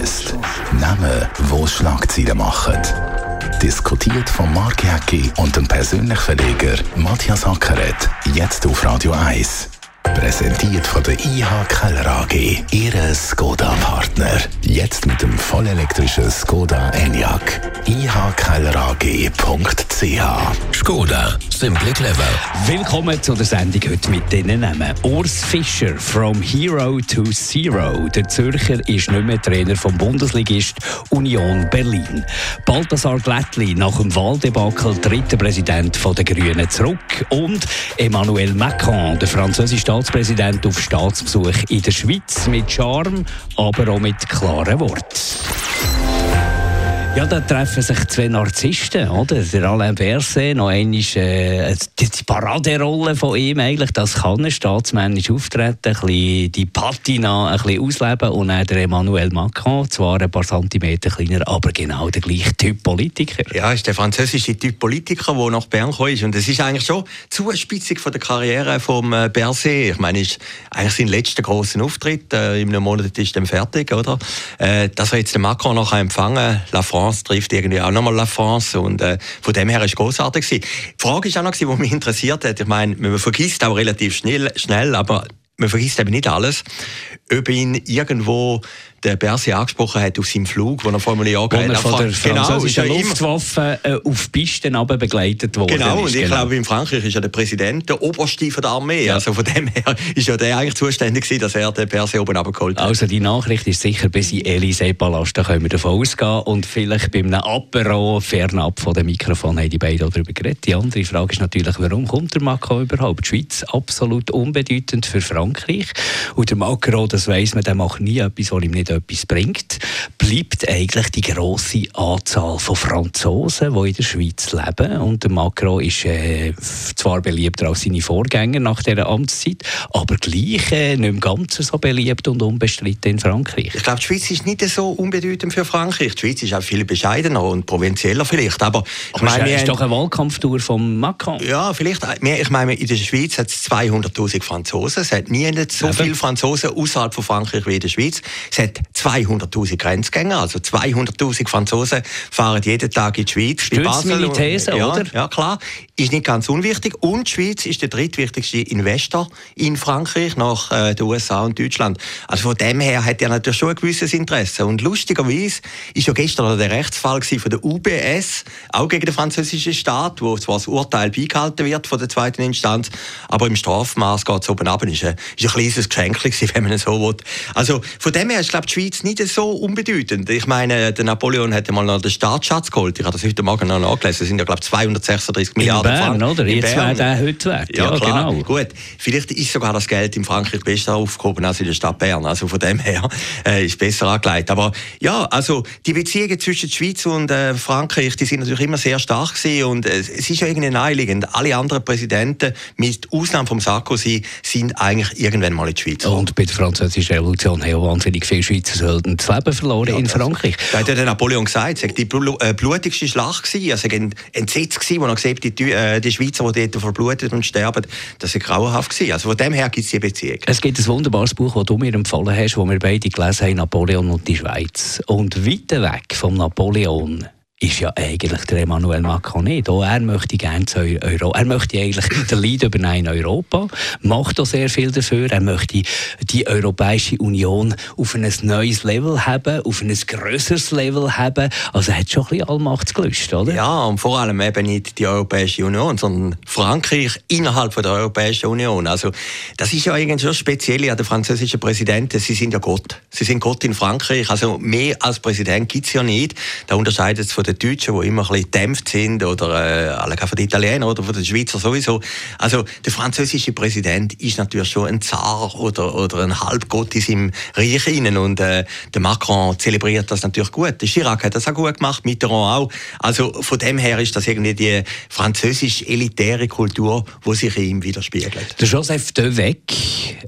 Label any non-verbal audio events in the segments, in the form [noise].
Shortlist. Namen, wo Schlagzeilen machen. Diskutiert von Mark Jäcki und dem persönlichen Verleger Matthias Ackeret. Jetzt auf Radio 1. Präsentiert von der IH Keller AG, Ihre Skoda-Partner. Jetzt mit dem vollelektrischen Skoda Enyaq. ihkellerag.ch Skoda, simply clever. Willkommen zu der Sendung heute mit diesen Namen. Urs Fischer, from Hero to Zero. Der Zürcher ist nicht mehr Trainer vom Bundesligist Union Berlin. Balthasar Glättli, nach dem Wahldebakel dritter Präsident der Grünen zurück. Und Emmanuel Macron, der französische Staatspräsident auf Staatsbesuch in der Schweiz mit Charme, aber auch mit klaren Worten. Ja, da treffen sich zwei Narzissten, oder? Der Alain Berset, noch einmal äh, die, Paraderolle von ihm eigentlich, das kann er staatsmännisch auftreten, ein bisschen die Patina ein bisschen ausleben und dann der Emmanuel Macron, zwar ein paar Zentimeter kleiner, aber genau der gleiche Typ Politiker. Ja, ist der französische Typ Politiker, der nach Bern gekommen ist und es ist eigentlich schon Zuspitzung von der Karriere von äh, Berset. Ich meine, ist eigentlich sein letzter großen Auftritt, äh, in einem Monat ist er fertig, oder? Äh, dass er jetzt den Macron noch empfangen France France trifft irgendwie auch nochmal La France und äh, von dem her war es großartig. Die Frage ist auch noch, die mich interessiert hat, ich meine, man vergisst auch relativ schnell, schnell aber man vergisst eben nicht alles, ob ihn irgendwo der Berse angesprochen hat auf seinem Flug, wo er vor einem Jahr wo er von der genau, französischen genau, Luftwaffe äh, auf Pisten aber begleitet worden Genau, und ich genau. glaube, in Frankreich ist ja der Präsident der Oberste von der Armee. Ja. Also von dem her ist ja der eigentlich zuständig gewesen, dass er den Berse oben abgeholt hat. Also die Nachricht ist sicher bis in Élysée-Palast, da können wir davon ausgehen. Und vielleicht bei einem Apero fernab von dem Mikrofon haben die beiden darüber geredet. Die andere Frage ist natürlich, warum kommt der Macron überhaupt? Die Schweiz absolut unbedeutend für Frankreich. Und der Macron, das weiss man, der macht nie etwas, was ihm nicht etwas bringt, bleibt eigentlich die grosse Anzahl von Franzosen, die in der Schweiz leben. Und der Macron ist äh, zwar beliebter als seine Vorgänger nach dieser Amtszeit, aber gleich äh, nicht im Ganzen so beliebt und unbestritten in Frankreich. Ich glaube, die Schweiz ist nicht so unbedeutend für Frankreich. Die Schweiz ist auch viel bescheidener und provinzieller vielleicht. Aber, ich meine, ist doch eine Wahlkampftour von Macron. Ja, vielleicht. Ich meine, in der Schweiz hat es 200'000 Franzosen. Es hat nie so viele Franzosen außerhalb von Frankreich wie in der Schweiz. Es hat 200.000 Grenzgänger, also 200.000 Franzosen fahren jeden Tag in die Schweiz. Stützt meine These, ja, oder? Ja, klar. Ist nicht ganz unwichtig. Und die Schweiz ist der drittwichtigste Investor in Frankreich nach äh, den USA und Deutschland. Also von dem her hat er natürlich schon ein gewisses Interesse. Und lustigerweise ist ja gestern der Rechtsfall von der UBS, auch gegen den französischen Staat, wo zwar das Urteil beigehalten wird von der zweiten Instanz, aber im Strafmaß geht es oben ab. Ist ein, ist ein kleines Geschenk, [laughs] wenn man es so will. Also von dem her ist, glaube die Schweiz nicht so unbedeutend. Ich meine, der Napoleon hat mal noch den Staatsschatz geholt. Ich habe das heute Morgen noch nachgelesen. Das sind ja, glaube ich, 236 Milliarden Bern, Franken. oder? Jetzt wäre der heute wert. Ja, ja klar. genau. Gut. Vielleicht ist sogar das Geld in Frankreich besser aufgehoben als in der Stadt Bern. Also von dem her äh, ist besser angelegt. Aber ja, also die Beziehungen zwischen der Schweiz und äh, Frankreich, die sind natürlich immer sehr stark gewesen. Und äh, es ist ja irgendwie naheliegend. Alle anderen Präsidenten, mit Ausnahme von Sarkozy, sind eigentlich irgendwann mal in die Schweiz. Und bei der französischen Revolution haben ja wahnsinnig viele Schweizer Söldner das Leben verloren ja, in Frankreich. Da hat ja der Napoleon gesagt, es war die äh, blutigste Schlacht gewesen. Also entsetzt gewesen, wo er hat, die, äh, die Schweizer, die dort verblutet und sterben, das war grauenhaft gewesen. Also von dem her gibt es die Beziehung. Es gibt ein wunderbares Buch, das du mir empfohlen hast, das wir beide gelesen haben, Napoleon und die Schweiz. Und weiter weg vom Napoleon ist ja eigentlich der Emmanuel Macron nicht. Auch er möchte gerne zu Euro. Er möchte eigentlich den Lead übernehmen in Europa, macht auch sehr viel dafür. Er möchte die Europäische Union auf ein neues Level haben, auf ein grösseres Level haben. Also er hat schon ein bisschen Allmachtsgelüst, oder? Ja, und vor allem eben nicht die Europäische Union, sondern Frankreich innerhalb der Europäischen Union. Also das ist ja eigentlich schon speziell an den französischen Präsidenten. Sie sind ja Gott. Sie sind Gott in Frankreich. Also mehr als Präsident gibt es ja nicht. Da unterscheidet es von den Deutschen, die immer ein bisschen gedämpft sind, oder äh, von den Italienern oder von den Schweizer sowieso. Also der französische Präsident ist natürlich schon ein Zar oder, oder ein Halbgott in seinem Reich innen und äh, der Macron zelebriert das natürlich gut. Der Chirac hat das auch gut gemacht, Mitterrand auch. Also von dem her ist das irgendwie die französisch-elitäre Kultur, die sich in ihm widerspiegelt. Der Joseph Devec,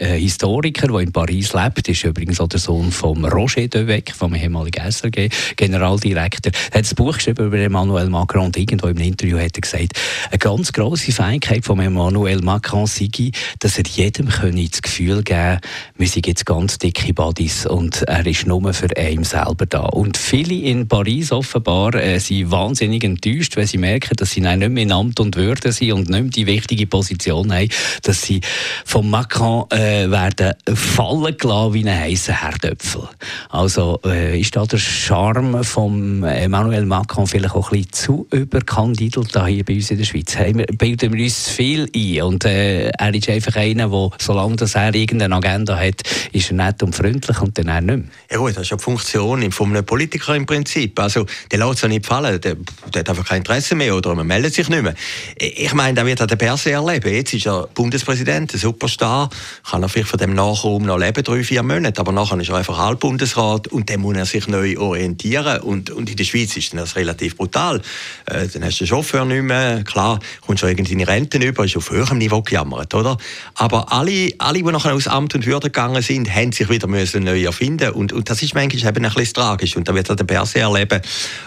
ein Historiker, der in Paris lebt, ist übrigens auch der Sohn von Roger Devec, vom ehemaligen SRG-Generaldirektor, hat das Buch Buch geschrieben über Emmanuel Macron und irgendwo im Interview hat er gesagt, eine ganz grosse Fähigkeit von Emmanuel Macron sei, dass er jedem das Gefühl geben könne, wir sind jetzt ganz dicke Buddies und er ist nur für einen selber da. Und viele in Paris offenbar äh, sind wahnsinnig enttäuscht, wenn sie merken, dass sie nicht mehr in Amt und Würde sind und nicht mehr die wichtige Position haben, dass sie von Macron äh, werden fallen gelassen wie ein heißer Herdöpfel. Also äh, ist da der Charme von Emmanuel Macron vielleicht auch ein bisschen zu überkandidelt hier bei uns in der Schweiz? Wir, bilden wir uns viel ein und äh, er ist einfach einer, der, solange er irgendeine Agenda hat, ist er nett und freundlich und dann er nicht mehr. Ja gut, das ist ja die Funktion von einem Politiker im Prinzip. Also der lässt es nicht fallen, der, der, hat einfach kein Interesse mehr oder man meldet sich nicht mehr. Ich meine, da wird er den Perse erleben. Jetzt ist er Bundespräsident, ein Superstar, kann er vielleicht von dem Nachraum noch leben, drei, vier Monate, aber nachher ist er einfach Halbbundesrat und dann muss er sich neu orientieren und, und in der Schweiz ist das relativ brutal. Äh, dann hast du den Chauffeur nicht mehr, klar, kommst du irgendwie in die Rente über, ist auf höherem Niveau gejammert, oder? Aber alle, alle, die nachher aus Amt und Würde gegangen sind, haben sich wieder müssen neu erfinden und, und das ist manchmal eben ein bisschen tragisch und da wird er den Perse erleben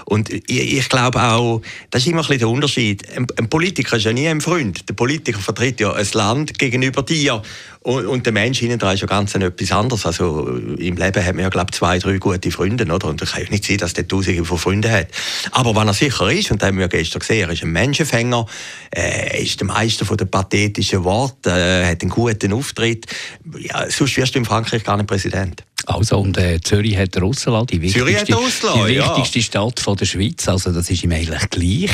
und ich, ich glaube auch, das ist immer ein bisschen der Unterschied. Ein, ein Politiker ist ja nie ein Freund. Der Politiker vertritt ja ein Land gegenüber dir und, und der Mensch hinten dran ist ja ganz etwas anderes. Also im Leben hat man ja, glaube ich, zwei, drei gute Freunde, oder? Und es kann ja nicht sein, dass der Tausende von Freunden hat. Aber wenn er sicher ist, und das haben wir gestern gesehen, er ist ein Menschenfänger, äh, ist der Meister von den pathetischen Worten, äh, hat einen guten Auftritt. Ja, sonst wirst du in Frankreich gar nicht Präsident. Also, und äh, Zürich hat Russland, die wichtigste, Russland, die wichtigste ja. Stadt von der Schweiz. Also, das ist ihm eigentlich gleich,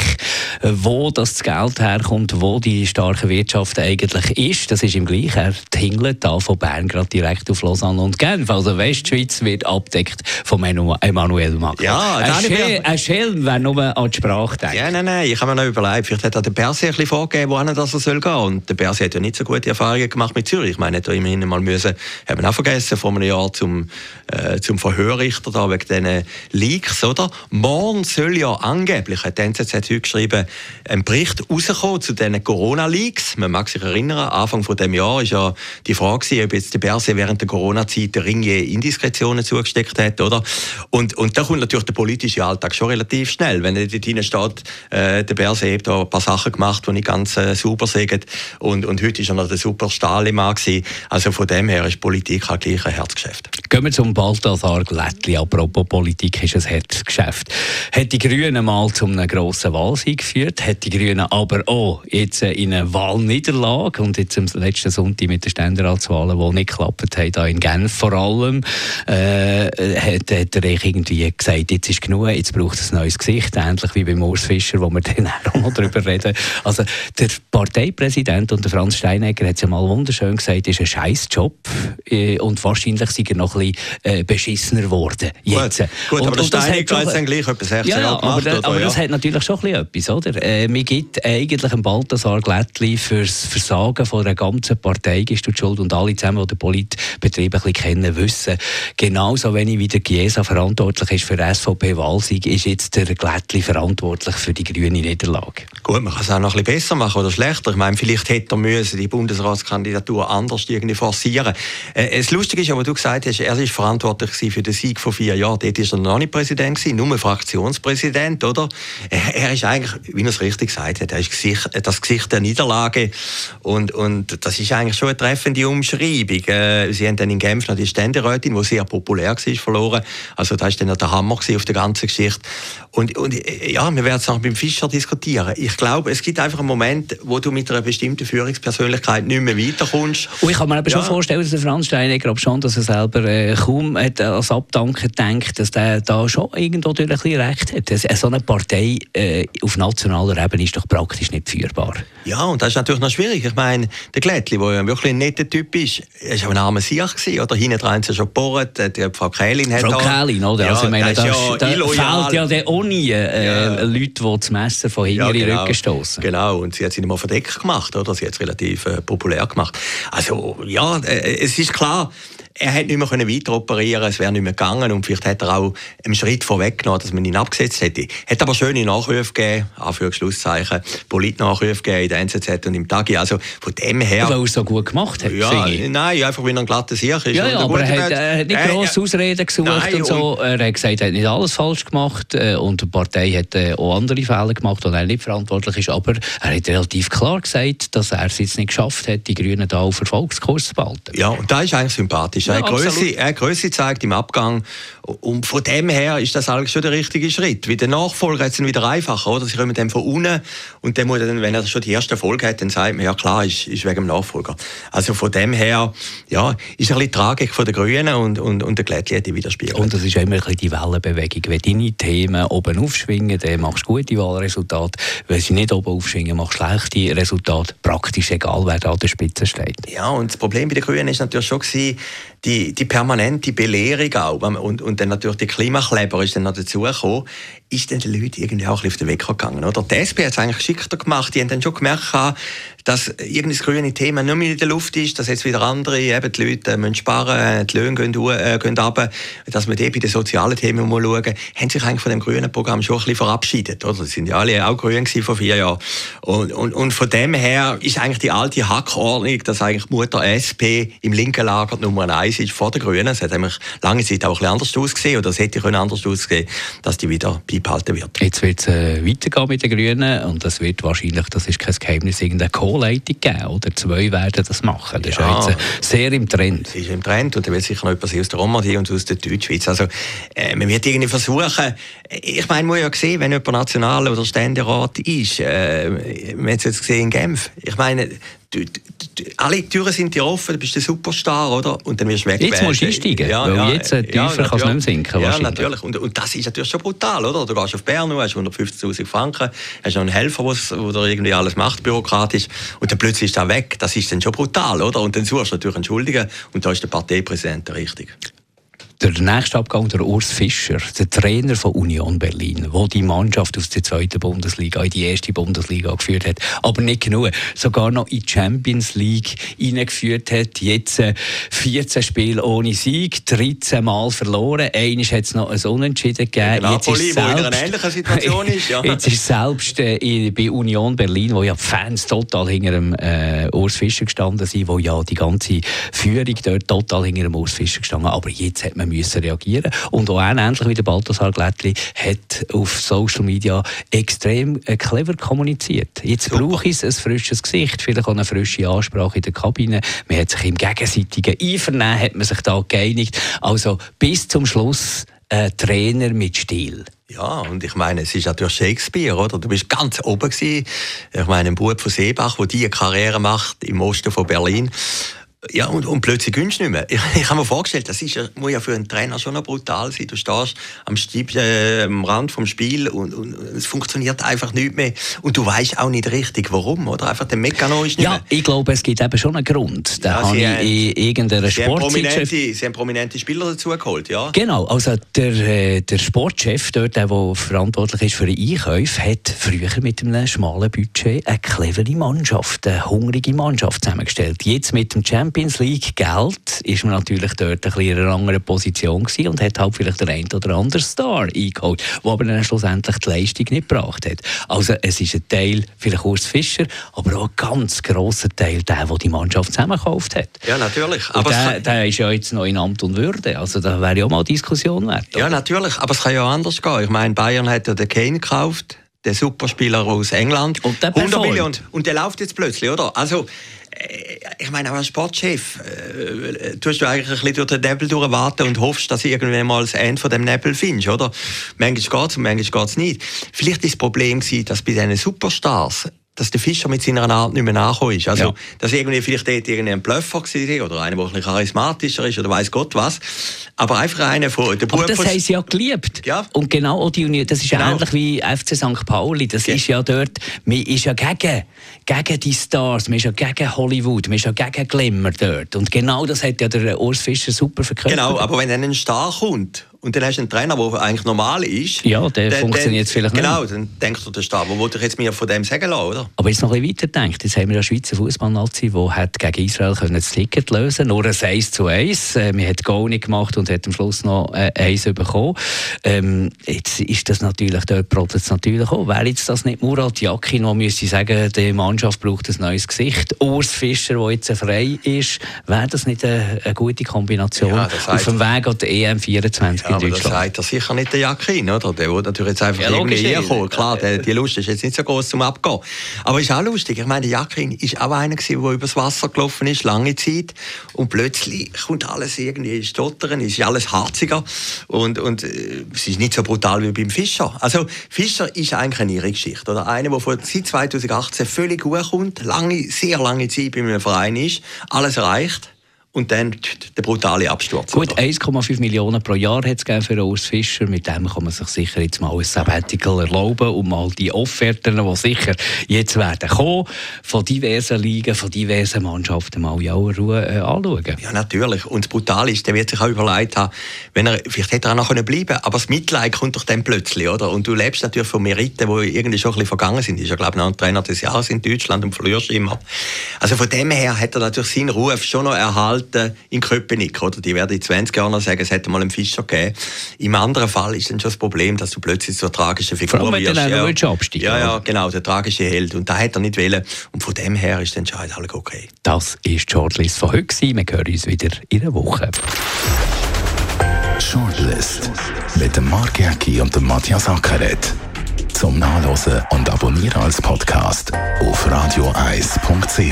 äh, wo das Geld herkommt, wo die starke Wirtschaft eigentlich ist. Das ist ihm gleich. Er tingelt da von Bern gerade direkt auf Lausanne und Genf. Also, Westschweiz wird abdeckt von Emmanuel Macron. Ja, ein, Schel ein Schelm, wer nur an die Sprache denkt. Ja, nein, nein, ich habe mir noch überlegt, vielleicht hat er den Perse ein bisschen vorgegeben, wohin das soll gehen. Und der Perse hat ja nicht so gute Erfahrungen gemacht mit Zürich. Ich meine, er hätte immerhin mal müssen, haben wir auch vergessen, vor einem Jahr zum äh, zum Verhörrichter da wegen diesen Leaks, oder? Morgen soll ja angeblich, hat die NZZ heute geschrieben, ein Bericht rauskommen zu diesen Corona-Leaks. Man mag sich erinnern, Anfang von dem Jahr ist ja die Frage ob jetzt der Berse während der Corona-Zeit der Ring je Indiskretionen zugesteckt hat, oder? Und, und da kommt natürlich der politische Alltag schon relativ schnell. Wenn dort drinnen steht, äh, der Berse hat da ein paar Sachen gemacht, die nicht ganz äh, sauber sind. Und, und heute ist er noch der super Stahlemann gewesen. Also von dem her ist Politik halt gleich ein Herzgeschäft. Gehen wir zum Balthasar Glättli. Apropos Politik ist ein Herzgeschäft. Hat die Grünen mal zu einem grossen Wahlsieg geführt, hat die Grünen aber auch jetzt in eine Wahlniederlage und jetzt am letzten Sonntag mit den Ständeratswahlen, die nicht geklappt haben, hier in Genf vor allem, äh, hat, hat er irgendwie gesagt, jetzt ist genug, jetzt braucht es ein neues Gesicht, ähnlich wie bei Urs Fischer, wo wir [laughs] dann auch noch darüber reden. Also der Parteipräsident und der Franz Steinegger hat es ja mal wunderschön gesagt, ist ein Scheißjob äh, und wahrscheinlich sind er noch ein bisschen äh, beschissener geworden. Jetzt. Gut, gut und, aber und das Steinig hat dann gleich etwa 16 ja, Jahre gemacht, aber, oder, aber ja. das hat natürlich schon ein etwas, oder? Äh, mir gibt eigentlich ein Balthasar Glättli fürs Versagen von der ganzen Partei ist die Schuld und alle zusammen, die den Politbetrieb ein bisschen kennen, wissen, genauso wenig wie der Chiesa verantwortlich ist für SVP-Wahlsieg, ist jetzt der Glättli verantwortlich für die grüne Niederlage. Gut, man kann es auch noch ein bisschen besser machen oder schlechter. Ich meine, vielleicht hätte er müssen die Bundesratskandidatur anders irgendwie forcieren. Äh, das Lustige ist ja, was du gesagt hast, er ist verantwortlich für den Sieg vor vier Jahren. Dort war er noch nicht Präsident, gewesen, nur Fraktionspräsident, oder? Er ist eigentlich, wie er es richtig gesagt hat, er ist das Gesicht der Niederlage. Und, und das ist eigentlich schon eine treffende Umschreibung. Äh, sie haben dann in Genf noch die Ständerätin, die sehr populär war, verloren. Also das war dann der Hammer auf der ganzen Geschichte. Und, und ja, wir werden es noch mit dem Fischer diskutieren. Ich glaube, es gibt einfach einen Moment, wo du mit einer bestimmten Führungspersönlichkeit nicht mehr weiterkommst. Und ich kann mir aber ja. schon vorstellen, dass der Franz Steinegger, schon, dass er selber äh, kaum hat als Abdanken denkt, dass der da schon irgendwo ein bisschen recht hat. So eine Partei äh, auf nationaler Ebene ist doch praktisch nicht führbar. Ja, und das ist natürlich noch schwierig. Ich meine, der Glättli, der ja wirklich ein netter Typ ist, war auch ein armer Sieg, oder? Hinten dran sie schon gebohrt, die Frau Kählin hat Frau Kählin, oder? Ja, also, ich meine, da, ja da fehlt ja der Uni äh, ja. Leute, die das Messer von hinten ja, genau. Rücken stoßen. Genau, und sie hat sie nicht mal verdeckt gemacht, oder? Sie hat es relativ äh, populär gemacht. Also, ja, äh, es ist klar, er hätte nicht mehr weiter operieren es wäre nicht mehr gegangen und vielleicht hätte er auch einen Schritt vorweggenommen, dass man ihn abgesetzt hätte. Hätte aber schöne Nachrufe gegeben, Anführungszeichen, Politnachrufe gegeben in der NZZ und im Tagi. Also von dem her... Weil er es so gut gemacht hat, ja, Nein, einfach wie ein glatter Sieg ist. Ja, ja aber er hat, er hat nicht grosse äh, Ausreden gesucht nein, und so. Er hat gesagt, er hat nicht alles falsch gemacht äh, und die Partei hat äh, auch andere Fehler gemacht, und er nicht verantwortlich ist. Aber er hat relativ klar gesagt, dass er es jetzt nicht geschafft hat, die Grünen da auf Erfolgskurs zu behalten. Ja, und das ist eigentlich sympathisch. Ja, er, hat Grösse, er hat Größe gezeigt im Abgang und von dem her ist das eigentlich schon der richtige Schritt. Wie der Nachfolger ist es wieder einfacher, oder? Sie kommen dann von unten und dann muss er wenn er schon die erste Folge hat, dann sagt man, ja klar, ist, ist wegen dem Nachfolger. Also von dem her, ja, ist ein bisschen Tragik von den Grünen und, und, und der Glättli die widerspiegelt. Und das ist immer ein bisschen die Wellenbewegung. Wenn deine Themen oben aufschwingen, dann machst du gute Wahlresultate. Wenn sie nicht oben aufschwingen, machst du schlechte Resultate. Praktisch egal, wer da an der Spitze steht. Ja, und das Problem bei den Grünen ist natürlich schon gewesen, die, die permanente Belehrung auch. Und, und dann natürlich die Klimakleber ist dann noch dazugekommen ist den Leuten irgendwie auch ein bisschen auf den Weg gegangen. Oder? Die SP hat es eigentlich geschickter gemacht. Die haben dann schon gemerkt, dass irgendein grüne Thema nicht mehr in der Luft ist, dass jetzt wieder andere, eben die Leute müssen sparen, die Löhne gehen, äh, gehen runter, dass man dort bei den sozialen Themen mal schauen, haben sich eigentlich von dem grünen Programm schon ein bisschen verabschiedet. Oder? Sie sind ja alle auch grün vor vier Jahren. Und, und, und von dem her ist eigentlich die alte Hackordnung, dass eigentlich Mutter SP im linken Lager Nummer eins ist vor den Grünen. Es hat eigentlich lange Zeit auch ein bisschen anders ausgesehen, oder es hätte anders aussehen dass die wieder bei beibehalten wird. Jetzt wird es äh, weitergehen mit den Grünen und es wird wahrscheinlich, das ist kein Geheimnis, irgendeine Co-Leitung geben oder zwei werden das machen. Das ja, ist jetzt äh, sehr im Trend. Das ist im Trend und da wird sicher noch jemand aus der Romandie und aus der Deutschschweiz. Also äh, man wird irgendwie versuchen, ich meine, man muss ja sehen, wenn jemand National- oder Ständerat ist, äh, man hat es jetzt gesehen in Genf, ich meine, du, du, alle Türen sind dir offen, du bist der Superstar, oder? Und dann wirst du weg. Jetzt musst du einsteigen, ja, weil ja, jetzt äh, tiefer ja, kannst du nicht mehr sinken. Ja, natürlich. Und, und, das ist natürlich schon brutal, oder? Du gehst auf Bern, hast 150'000 Franken, hast noch einen Helfer, der irgendwie alles macht, bürokratisch, und dann plötzlich ist er weg. Das ist dann schon brutal, oder? Und dann suchst du natürlich Entschuldigen, und da ist der Parteipräsident richtig der nächste Abgang, der Urs Fischer, der Trainer von Union Berlin, der die Mannschaft aus der zweiten Bundesliga in die erste Bundesliga geführt hat. Aber nicht genug. Sogar noch in die Champions League hineingeführt hat. Jetzt 14 äh, Spiele ohne Sieg, 13 Mal verloren. Eines hat es noch ein Unentschieden gegeben. Jetzt Napoli, ist selbst, in einer ähnlichen Situation [laughs] ist. Ja. Jetzt ist selbst äh, bei Union Berlin, wo ja die Fans total hinter dem äh, Urs Fischer gestanden sind, wo ja die ganze Führung dort total hinter dem Urs Fischer gestanden. Aber jetzt hat man müssen reagieren Und auch er, ähnlich wie der Balthasar Glättli, hat auf Social Media extrem äh, clever kommuniziert. Jetzt brauche ich ein frisches Gesicht, vielleicht auch eine frische Ansprache in der Kabine. Man hat sich im gegenseitigen Einvernehmen hat man sich da geeinigt. Also bis zum Schluss ein äh, Trainer mit Stil. Ja, und ich meine, es ist natürlich Shakespeare, oder? Du bist ganz oben gewesen. Ich meine, ein Bub von Seebach, der diese Karriere macht im Osten von Berlin. Ja, und, und plötzlich gönnst du nicht mehr. Ich, ich habe mir vorgestellt, das ist ja, muss ja für einen Trainer schon noch brutal sein. Du stehst am, Stieb, äh, am Rand vom Spiel und, und, es funktioniert einfach nicht mehr. Und du weißt auch nicht richtig, warum. Oder einfach der Mechanismus ist nicht Ja, mehr. ich glaube, es gibt eben schon einen Grund. Da ja, habe ich in irgendeiner sie haben, prominente, sie haben prominente Spieler dazu geholt, ja. Genau, also der, äh, der Sportchef, dort, der, der verantwortlich ist für die Einkäufe, hat früher mit einem schmalen Budget eine clevere Mannschaft, eine hungrige Mannschaft zusammengestellt. Jetzt mit dem Champions Champions League Geld ist man natürlich dort ein bisschen in einer anderen Position gewesen und hat halt vielleicht den einen oder anderen Star eingeholt, der aber dann schlussendlich die Leistung nicht gebracht hat. Also es ist ein Teil vielleicht Urs Fischer, aber auch ein ganz grosser Teil der, der die Mannschaft zusammengekauft hat. Ja, natürlich. Aber der, der ist ja jetzt noch in Amt und Würde, also da wäre ja auch mal Diskussion wert. Ja, natürlich, aber es kann ja auch anders gehen. Ich meine, Bayern hat ja den Kane gekauft, der Superspieler aus England. Und der 100 Millionen. Und der läuft jetzt plötzlich, oder? Also, ich meine, auch als Sportchef äh, tust du eigentlich ein bisschen durch den Nebel durchwarten und hoffst, dass du irgendwann mal das Ende von dem Nebel findest, oder? Manchmal geht es und manchmal geht es nicht. Vielleicht ist das Problem gewesen, dass bei diesen Superstars dass der Fischer mit seiner Art nicht mehr nachgekommen ist. Also, ja. dass irgendwie vielleicht dort irgendein Bluffer war oder einer, der ein bisschen charismatischer ist oder weiß Gott was. Aber einfach einer von der Aber das haben sie ja geliebt. Ja. Und genau die Union, das ist genau. ähnlich wie FC St. Pauli. Das ja. ist ja dort, man ist ja gegen, gegen die Stars, man ist ja gegen Hollywood, man ist ja gegen Glamour dort. Und genau das hat ja der Urs Fischer super verkörpert. Genau, aber wenn dann ein Star kommt und dann hast du einen Trainer, der eigentlich normal ist. Ja, der funktioniert dann, vielleicht nicht. Genau, dann denkst du, der Stab, wo wollte ich jetzt mir von dem sagen lassen, oder? Aber jetzt noch ein bisschen weiter denkt, jetzt haben wir eine Schweizer Fußballnazi, die hat gegen Israel können das Ticket lösen nur ein 1 zu 1. Äh, man hat Goal nicht gemacht und hat am Schluss noch äh, 1 bekommen. Ähm, jetzt ist das natürlich, dort protzt natürlich auch. Wäre jetzt das nicht Murat Yakin, der müsste sagen, die Mannschaft braucht ein neues Gesicht. Urs Fischer, der jetzt frei ist, wäre das nicht eine, eine gute Kombination ja, auf dem Weg an die EM 24 ja, in Deutschland? das sagt er sicher nicht der Yakin, oder? Der will natürlich jetzt einfach ja, irgendwie reinkommen. Klar, der, die Lust ist jetzt nicht so groß zum Abgehen. Aber ist auch lustig. Ich meine, der Yakin ist auch einer gewesen, der übers Wasser gelaufen ist, lange Zeit. Und plötzlich kommt alles irgendwie stottern, ist alles harziger. Und, und äh, es ist nicht so brutal wie beim Fischer. Also, Fischer ist eigentlich eine ihre Geschichte. Oder einer, der seit 2018 völlig gut kommt, lange, sehr lange Zeit bei einem Verein ist, alles erreicht und dann der brutale Absturz. Gut, 1,5 Millionen pro Jahr hat es für Urs Fischer. Mit dem kann man sich sicher jetzt mal ein Sabbatical erlauben und mal die Offerten, die sicher jetzt werden kommen, von diversen Ligen, von diversen Mannschaften mal in aller Ruhe äh, anschauen. Ja, natürlich. Und das Brutale ist, der wird sich auch überlegt haben, wenn er, vielleicht hätte er auch noch bleiben können, aber das Mitleid kommt doch dann plötzlich, oder? Und du lebst natürlich von Meriten, die irgendwie schon ein bisschen vergangen sind. Ist ja, glaube ich, noch ein Trainer des Jahres in Deutschland und verlierst immer. Also von dem her hat er natürlich seinen Ruf schon noch erhalten Alten in Köpenick. Oder? Die werden in 20 Jahren noch sagen, es hätte mal einen Fischer gegeben. Im anderen Fall ist dann schon das Problem, dass du plötzlich so eine tragische Figur Vor allem, wirst. Wenn ja. Abstieg, ja, ja, genau, der tragische Held. Und da hat er nicht wollen. Und von dem her ist dann schon alles okay. Das ist die Shortlist von heute. Wir hören uns wieder in einer Woche. Shortlist mit dem Mark Jäcki und dem Matthias Ackeret. Zum Nachlesen und Abonnieren als Podcast auf radioeis.ch.